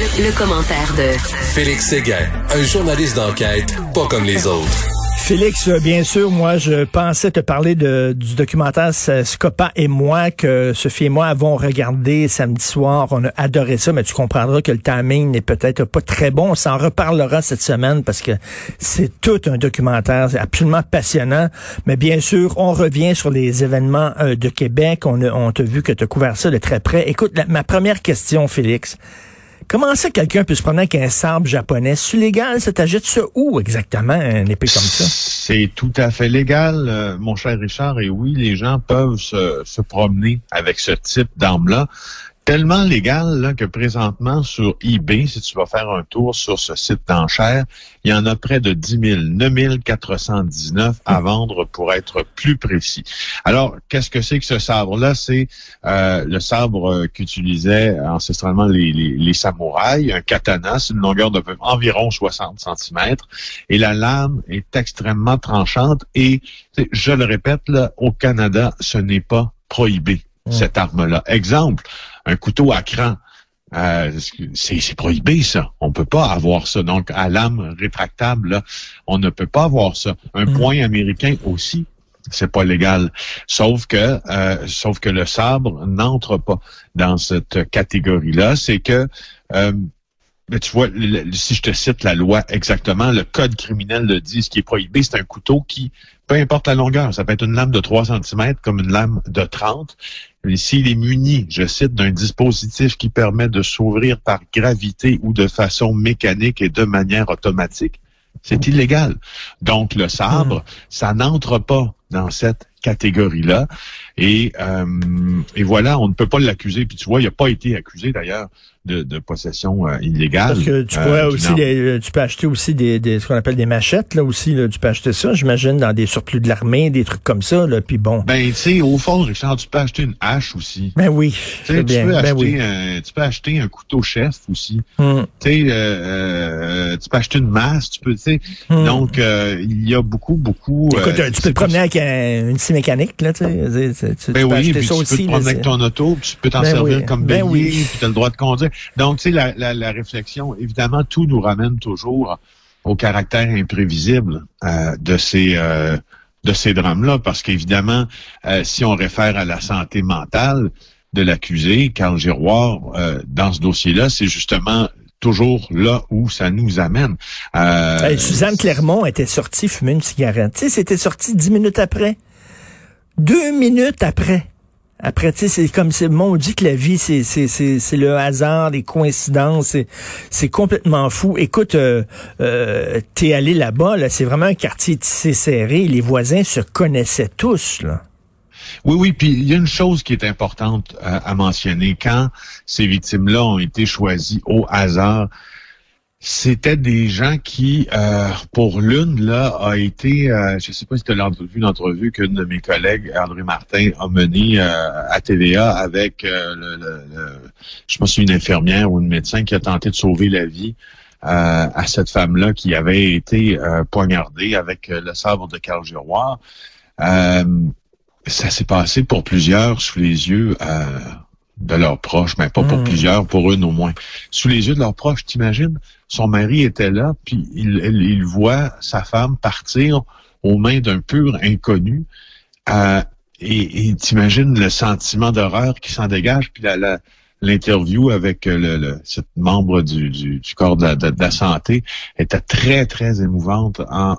Le, commentaire de Félix Séguin, un journaliste d'enquête pas comme les autres. Félix, bien sûr, moi, je pensais te parler de, du documentaire Scopa et moi que Sophie et moi avons regardé samedi soir. On a adoré ça, mais tu comprendras que le timing n'est peut-être pas très bon. On s'en reparlera cette semaine parce que c'est tout un documentaire, c'est absolument passionnant. Mais bien sûr, on revient sur les événements euh, de Québec. On, a, on t'a vu que tu as couvert ça de très près. Écoute, ma première question, Félix. Comment ça quelqu'un peut se promener avec un sabre japonais? C'est légal? Ça? T'ajoute ça où exactement, un épée comme ça? C'est tout à fait légal, euh, mon cher Richard. Et oui, les gens peuvent se, se promener avec ce type d'arme-là tellement légal là, que présentement sur eBay, si tu vas faire un tour sur ce site d'enchères, il y en a près de 10 000, 9 419 à vendre pour être plus précis. Alors, qu'est-ce que c'est que ce sabre-là? C'est euh, le sabre qu'utilisaient ancestralement les, les, samouraïs, un katana, c'est une longueur de environ 60 cm, et la lame est extrêmement tranchante et, je le répète, là, au Canada, ce n'est pas prohibé, cette arme-là. Exemple, un couteau à cran. Euh, c'est prohibé ça. On peut pas avoir ça. Donc à lame rétractable, on ne peut pas avoir ça. Un mm. point américain aussi, c'est pas légal. Sauf que, euh, sauf que le sabre n'entre pas dans cette catégorie-là. C'est que euh, mais tu vois, si je te cite la loi exactement, le code criminel le dit, ce qui est prohibé, c'est un couteau qui, peu importe la longueur, ça peut être une lame de 3 cm comme une lame de 30. S'il est muni, je cite, d'un dispositif qui permet de s'ouvrir par gravité ou de façon mécanique et de manière automatique, c'est illégal. Donc, le sabre, mmh. ça n'entre pas dans cette catégorie-là. Et, euh, et voilà, on ne peut pas l'accuser. Puis tu vois, il n'a pas été accusé d'ailleurs de, de, possession euh, illégale. Parce que tu pourrais euh, aussi, tu peux acheter aussi des, des ce qu'on appelle des machettes là aussi. Là, tu peux acheter ça, j'imagine, dans des surplus de l'armée, des trucs comme ça. Là, puis bon. Ben tu sais, au fond, Richard, tu peux acheter une hache aussi. Ben oui. Tu, peux ben acheter, un, tu peux acheter un couteau chef aussi. Hmm. Tu sais, euh, tu peux acheter une masse. Tu peux, tu sais. Hmm. Donc il y a beaucoup, beaucoup. Écoute, tu peux te promener avec une scie mécanique là, tu sais. Tu, ben oui, puis tu peux te prendre avec ton auto, puis tu peux t'en ben servir comme ben bélier, puis tu as le droit de conduire. Donc, tu sais, la, réflexion, évidemment, tout nous ramène toujours au caractère imprévisible euh, de ces euh, de ces drames-là, parce qu'évidemment, euh, si on réfère à la santé mentale de l'accusé, Carl Giroir, dans ce dossier-là, c'est justement toujours là où ça nous amène. Suzanne Clermont était sortie fumer une cigarette. Tu c'était sorti dix minutes après. Deux minutes après. Après, tu sais, c'est comme c'est on dit que la vie, c'est c'est le hasard, les coïncidences, c'est complètement fou. Écoute, euh, euh, t'es allé là-bas, là, c'est vraiment un quartier tissé serré. Les voisins se connaissaient tous, là. Oui, oui, puis il y a une chose qui est importante à mentionner. Quand ces victimes-là ont été choisies au hasard, c'était des gens qui, euh, pour l'une, là, a été, euh, je ne sais pas si tu as vu l'entrevue qu'une de mes collègues, André Martin, a menée euh, à TVA avec, le, le, je sais pas si une infirmière ou une médecin qui a tenté de sauver la vie à cette femme-là qui avait été poignardée avec le sabre de Carl Giroir. ça s'est passé pour plusieurs sous les yeux de leurs proches, mais pas pour hmm. plusieurs, pour une au moins. Sous les yeux de leurs proches, t'imagines? Son mari était là, puis il, il, voit sa femme partir aux mains d'un pur inconnu. Euh, et t'imagines le sentiment d'horreur qui s'en dégage, puis la, l'interview avec le, le membre du, du, corps de la, santé était très, très émouvante. En,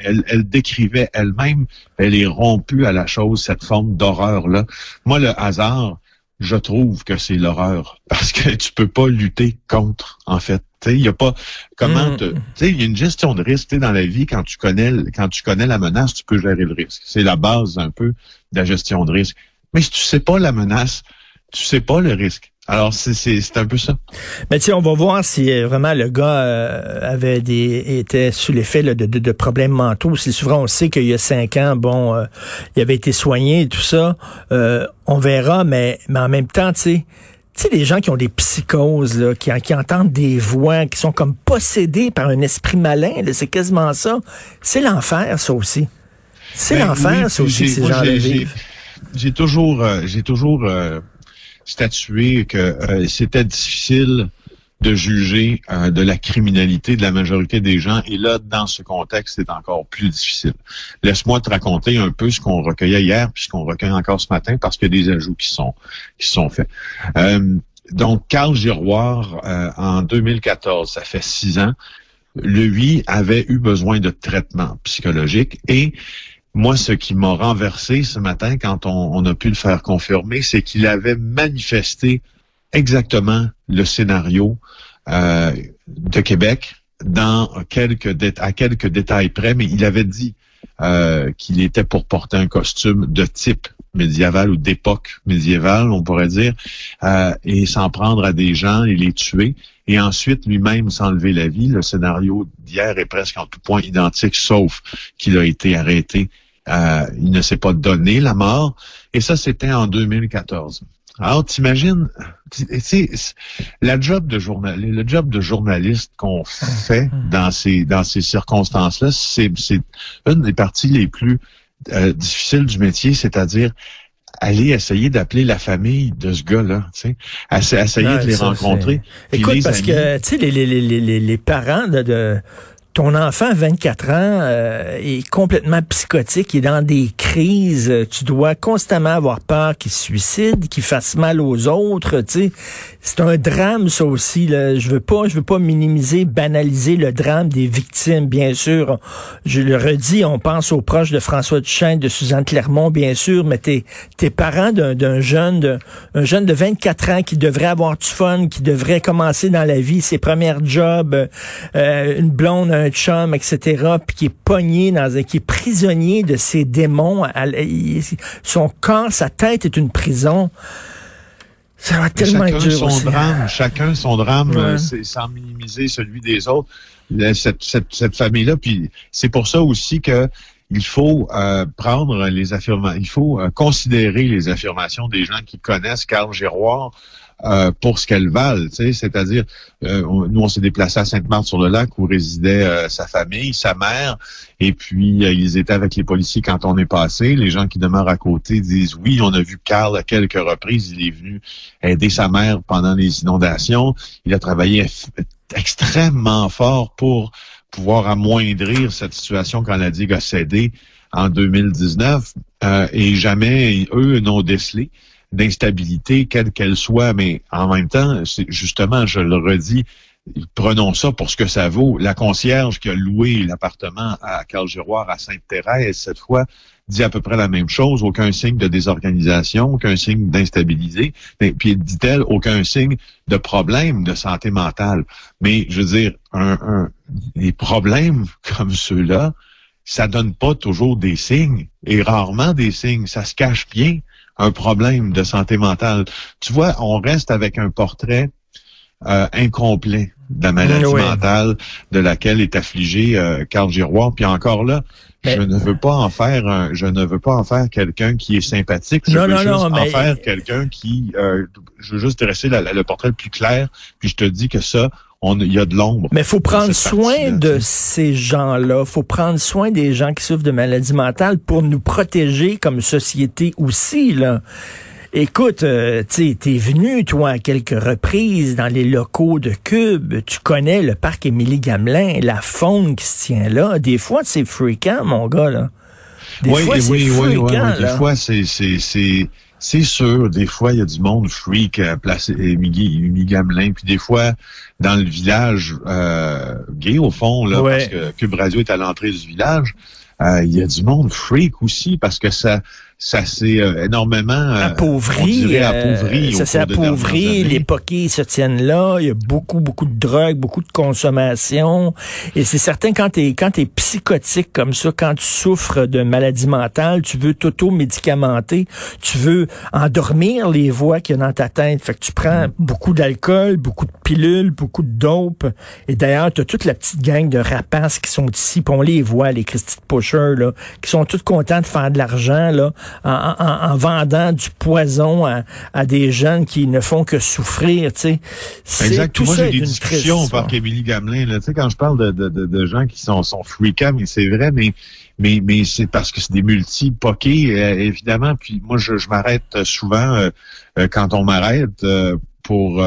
elle, elle, décrivait elle-même, elle est rompue à la chose, cette forme d'horreur-là. Moi, le hasard, je trouve que c'est l'horreur parce que tu peux pas lutter contre en fait. Il y a pas comment mm. tu sais il y a une gestion de risque dans la vie quand tu connais quand tu connais la menace tu peux gérer le risque. C'est la base un peu de la gestion de risque. Mais si tu sais pas la menace tu sais pas le risque alors, c'est un peu ça. Mais tu sais, on va voir si euh, vraiment le gars euh, avait des était sous l'effet de, de, de, problèmes mentaux. C'est souvent, on sait qu'il y a cinq ans, bon, euh, il avait été soigné et tout ça. on verra, mais, mais en même temps, tu sais, tu sais, les gens qui ont des psychoses, là, qui, qui entendent des voix, qui sont comme possédés par un esprit malin, c'est quasiment ça. C'est l'enfer, ça aussi. C'est ben l'enfer, ça aussi, ces gens-là J'ai toujours, j'ai toujours statué que euh, c'était difficile de juger euh, de la criminalité de la majorité des gens. Et là, dans ce contexte, c'est encore plus difficile. Laisse-moi te raconter un peu ce qu'on recueillait hier, puis ce qu'on recueille encore ce matin, parce qu'il y a des ajouts qui sont qui sont faits. Euh, donc, Carl Giroir, euh, en 2014, ça fait six ans, lui avait eu besoin de traitement psychologique et moi, ce qui m'a renversé ce matin quand on, a pu le faire confirmer, c'est qu'il avait manifesté exactement le scénario euh, de Québec dans quelques à quelques détails près, mais il avait dit euh, qu'il était pour porter un costume de type médiéval ou d'époque médiévale, on pourrait dire, euh, et s'en prendre à des gens et les tuer, et ensuite lui-même s'enlever la vie. Le scénario d'hier est presque en tout point identique, sauf qu'il a été arrêté. Euh, il ne s'est pas donné la mort, et ça, c'était en 2014. Alors, t'imagines, la job de journaliste, le job de journaliste qu'on fait dans ces dans ces circonstances-là, c'est une des parties les plus euh, difficiles du métier, c'est-à-dire aller essayer d'appeler la famille de ce gars-là, tu sais, essayer de les rencontrer. Écoute, parce que tu sais, les, les, les, les, parents de, de ton enfant, 24 ans, euh, est complètement psychotique, il est dans des crises. Tu dois constamment avoir peur qu'il se suicide, qu'il fasse mal aux autres. Tu sais, c'est un drame ça aussi. Là. Je veux pas, je veux pas minimiser, banaliser le drame des victimes, bien sûr. Je le redis, on pense aux proches de François Duchesne, de Suzanne Clermont, bien sûr, mais tes, tes parents d'un jeune, de, un jeune de 24 ans qui devrait avoir du fun, qui devrait commencer dans la vie ses premiers jobs, euh, une blonde, un chum, etc., puis qui est pogné dans un, qui est prisonnier de ses démons. son corps, sa tête est une prison. Ça va tellement chacun dur son drame, chacun son drame, euh, sans minimiser celui des autres. Cette, cette, cette famille-là, puis c'est pour ça aussi que il faut euh, prendre les affirmations, il faut euh, considérer les affirmations des gens qui connaissent Carl Giroir euh, pour ce qu'elles valent. C'est-à-dire, euh, nous, on s'est déplacé à Sainte-Marthe-sur-le-Lac où résidait euh, sa famille, sa mère, et puis ils étaient avec les policiers quand on est passé. Les gens qui demeurent à côté disent oui, on a vu Carl à quelques reprises. Il est venu aider sa mère pendant les inondations. Il a travaillé extrêmement fort pour pouvoir amoindrir cette situation quand la digue a cédé en 2019 et jamais eux n'ont décelé d'instabilité, quelle qu'elle soit, mais en même temps, c'est justement, je le redis, prenons ça pour ce que ça vaut. La concierge qui a loué l'appartement à Carl-Giroir à Sainte-Thérèse, cette fois, dit à peu près la même chose, aucun signe de désorganisation, aucun signe d'instabilité, puis dit-elle, aucun signe de problème de santé mentale. Mais je veux dire, un, un, des problèmes comme ceux-là, ça donne pas toujours des signes, et rarement des signes, ça se cache bien un problème de santé mentale. Tu vois, on reste avec un portrait euh, incomplet de la maladie mentale de laquelle est affligé euh, Carl Giroir. Puis encore là, je ne veux pas en faire un, je ne veux pas en faire quelqu'un qui est sympathique. Je veux juste en faire quelqu'un qui, euh, je veux juste dresser le portrait le plus clair. Puis je te dis que ça, il y a de l'ombre. Mais faut prendre soin de ces gens-là. faut prendre soin des gens qui souffrent de maladies mentales pour nous protéger comme société aussi, là. Écoute, euh, tu es venu, toi, à quelques reprises dans les locaux de Cube. Tu connais le parc Émilie Gamelin, la faune qui se tient là. Des fois, c'est fréquent, mon gars, là. Des oui, fois, oui, oui, oui, Des fois, c'est, c'est, sûr, des fois, il y a du monde freak à placer Émilie Gamelin, puis des fois, dans le village euh, gay, au fond, là, parce que Cube Radio est à l'entrée du village, euh, il y a du monde freak aussi, parce que ça ça s'est euh, énormément euh, appauvri. appauvri ça s'est appauvri. Les poquets se tiennent là. Il y a beaucoup, beaucoup de drogue, beaucoup de consommation. Et c'est certain quand t'es quand t'es psychotique comme ça, quand tu souffres de maladie mentale, tu veux t'auto-médicamenter, tu veux endormir les voix qu'il y a dans ta tête. Fait que tu prends mm. beaucoup d'alcool, beaucoup de pilules, beaucoup de dope. Et d'ailleurs, tu as toute la petite gang de rapaces qui sont ici, puis on les voit, les Christy Pusher, là, qui sont tous contents de faire de l'argent, là en, vendant du poison à, des jeunes qui ne font que souffrir, tu sais. Exact. Tout Moi, j'ai des discussions par Émilie Gamelin, là, tu sais, quand je parle de, de, de, gens qui sont, sont freakants, mais c'est vrai, mais mais, mais c'est parce que c'est des multi-pokés, euh, évidemment. Puis moi, je, je m'arrête souvent euh, euh, quand on m'arrête pour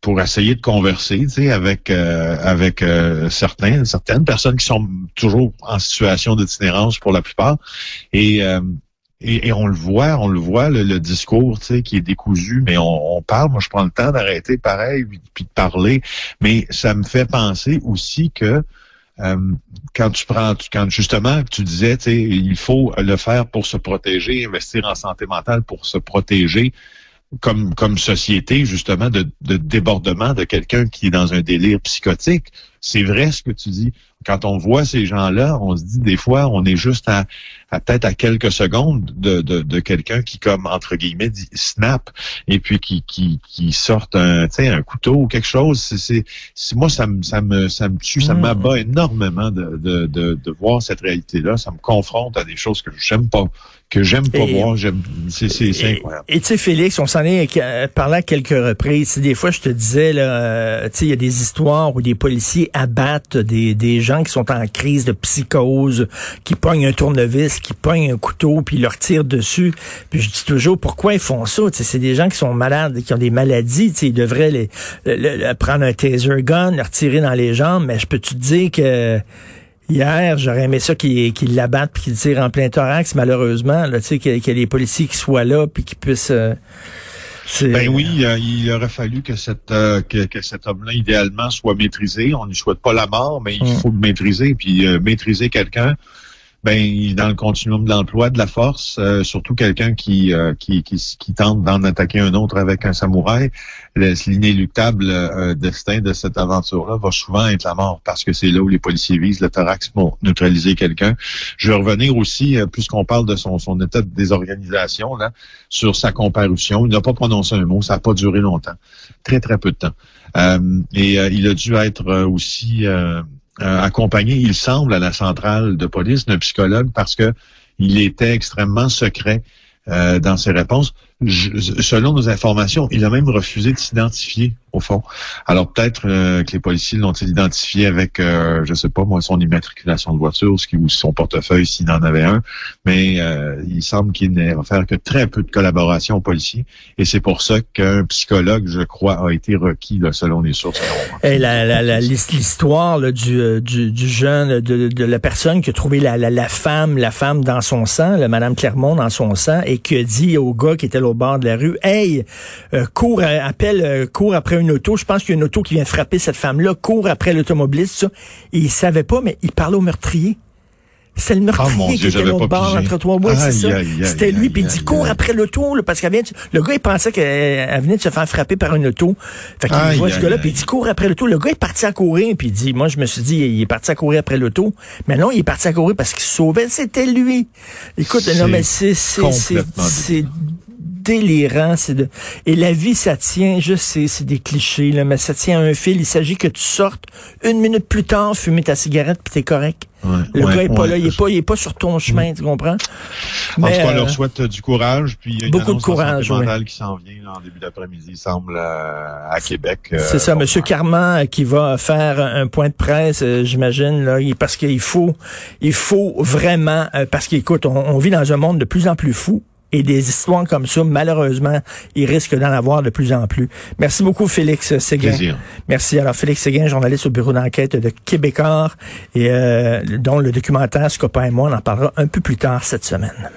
pour essayer de converser, tu sais, avec avec certains, certaines personnes qui sont toujours en situation d'itinérance pour la plupart, et, et, on le voit, on le voit le, discours, tu sais, qui est décousu, mais on, on parle. Moi, je prends le temps d'arrêter, pareil, puis de parler, mais ça me fait penser aussi que euh, quand tu prends, quand justement tu disais, il faut le faire pour se protéger, investir en santé mentale pour se protéger comme comme société justement de, de débordement de quelqu'un qui est dans un délire psychotique. C'est vrai ce que tu dis. Quand on voit ces gens-là, on se dit des fois, on est juste à, à peut-être à quelques secondes de, de, de quelqu'un qui, comme entre guillemets, dit snap et puis qui, qui, qui sorte un, un couteau ou quelque chose. C'est, moi, ça me, ça me, ça me tue, ça mm. m'abat énormément de, de, de, de voir cette réalité-là. Ça me confronte à des choses que j'aime pas que j'aime pas voir. C'est, c'est, incroyable. Et tu sais, Félix, on s'en est parlé à quelques reprises. Des fois, je te disais, là, euh, tu sais, il y a des histoires où des policiers abattent des, des gens qui sont en crise de psychose, qui pognent un tournevis, qui pognent un couteau, puis ils leur tirent dessus. Puis je dis toujours, pourquoi ils font ça? c'est des gens qui sont malades, qui ont des maladies. Ils devraient les, prendre un taser gun, leur tirer dans les jambes, mais je peux te dire que Hier, j'aurais aimé ça qu'ils l'abattent puis qu'ils tirent en plein thorax, malheureusement, là, tu sais, qu'il y ait les policiers qui soient là puis qui puissent... Euh, ben oui, il aurait fallu que, cette, euh, que, cet homme-là, idéalement, soit maîtrisé. On ne souhaite pas la mort, mais il mm. faut le maîtriser. Puis euh, maîtriser quelqu'un, ben dans le continuum de l'emploi de la force, euh, surtout quelqu'un qui, euh, qui, qui, qui, tente d'en attaquer un autre avec un samouraï, l'inéluctable euh, destin de cette aventure-là va souvent être la mort parce que c'est là où les policiers visent le thorax pour neutraliser quelqu'un. Je vais revenir aussi, puisqu'on parle de son, son état de désorganisation, là, sur sa comparution. Il n'a pas prononcé un mot, ça n'a pas duré longtemps, très très peu de temps. et il a dû être aussi euh, accompagné, il semble, à la centrale de police d'un psychologue parce que il était extrêmement secret euh, dans ses réponses. selon nos informations, il a même refusé de s'identifier au fond. Alors peut-être euh, que les policiers l'ont-ils identifié avec, euh, je sais pas moi, son immatriculation de voiture, ce qui ou son portefeuille s'il en avait un, mais euh, il semble qu'il n'ait faire que très peu de collaboration aux policiers, et c'est pour ça qu'un psychologue, je crois, a été requis selon les sources. Et la, l'histoire du, du, jeune, de, la personne qui a trouvé la, la, femme, la femme dans son sang, la Madame Clermont dans son sang, et qui a dit au gars qui était au bord de la rue, hey, euh, cours, euh, appelle, euh, cours après une auto. Je pense qu'il y a une auto qui vient frapper cette femme-là, cours après l'automobiliste. Et il savait pas, mais il parlait au meurtrier. C'est le ah, meurtrier qui était l'autre bord entre toi. Oui, c'est ça. C'était lui. Puis il dit cours après l'auto, parce qu'elle vient. Le gars, il pensait qu'elle venait de se faire frapper par une auto. Fait qu'il voit ce gars-là, puis il dit cours après l'auto. Le gars est parti à courir, puis il dit, moi, je me suis dit, il est parti à courir après l'auto. Mais non, il est parti à courir parce qu'il sauvait. C'était lui. Écoute, non, mais c'est, délirant. C'est de... Et la vie, ça tient, je sais, c'est des clichés, là, mais ça tient à un fil. Il s'agit que tu sortes une minute plus tard, fumer ta cigarette, puis t'es correct. le gars est pas là, il est pas, il est pas sur ton chemin, tu comprends? Mais, en tout cas, on leur euh, souhaite du courage, puis il y a une beaucoup de courage, qui s'en vient en début d'après-midi, il semble, euh, à Québec. Euh, c'est ça, Monsieur Carman qui va faire un point de presse, j'imagine, là, parce qu'il faut, il faut vraiment, parce qu'écoute, on vit dans un monde de plus en plus fou. Et des histoires comme ça, malheureusement, il risque d'en avoir de plus en plus. Merci beaucoup, Félix Séguin. Merci. Alors, Félix Séguin, journaliste au bureau d'enquête de Québécois, et euh, dont le documentaire Scopa et moi, on en parlera un peu plus tard cette semaine.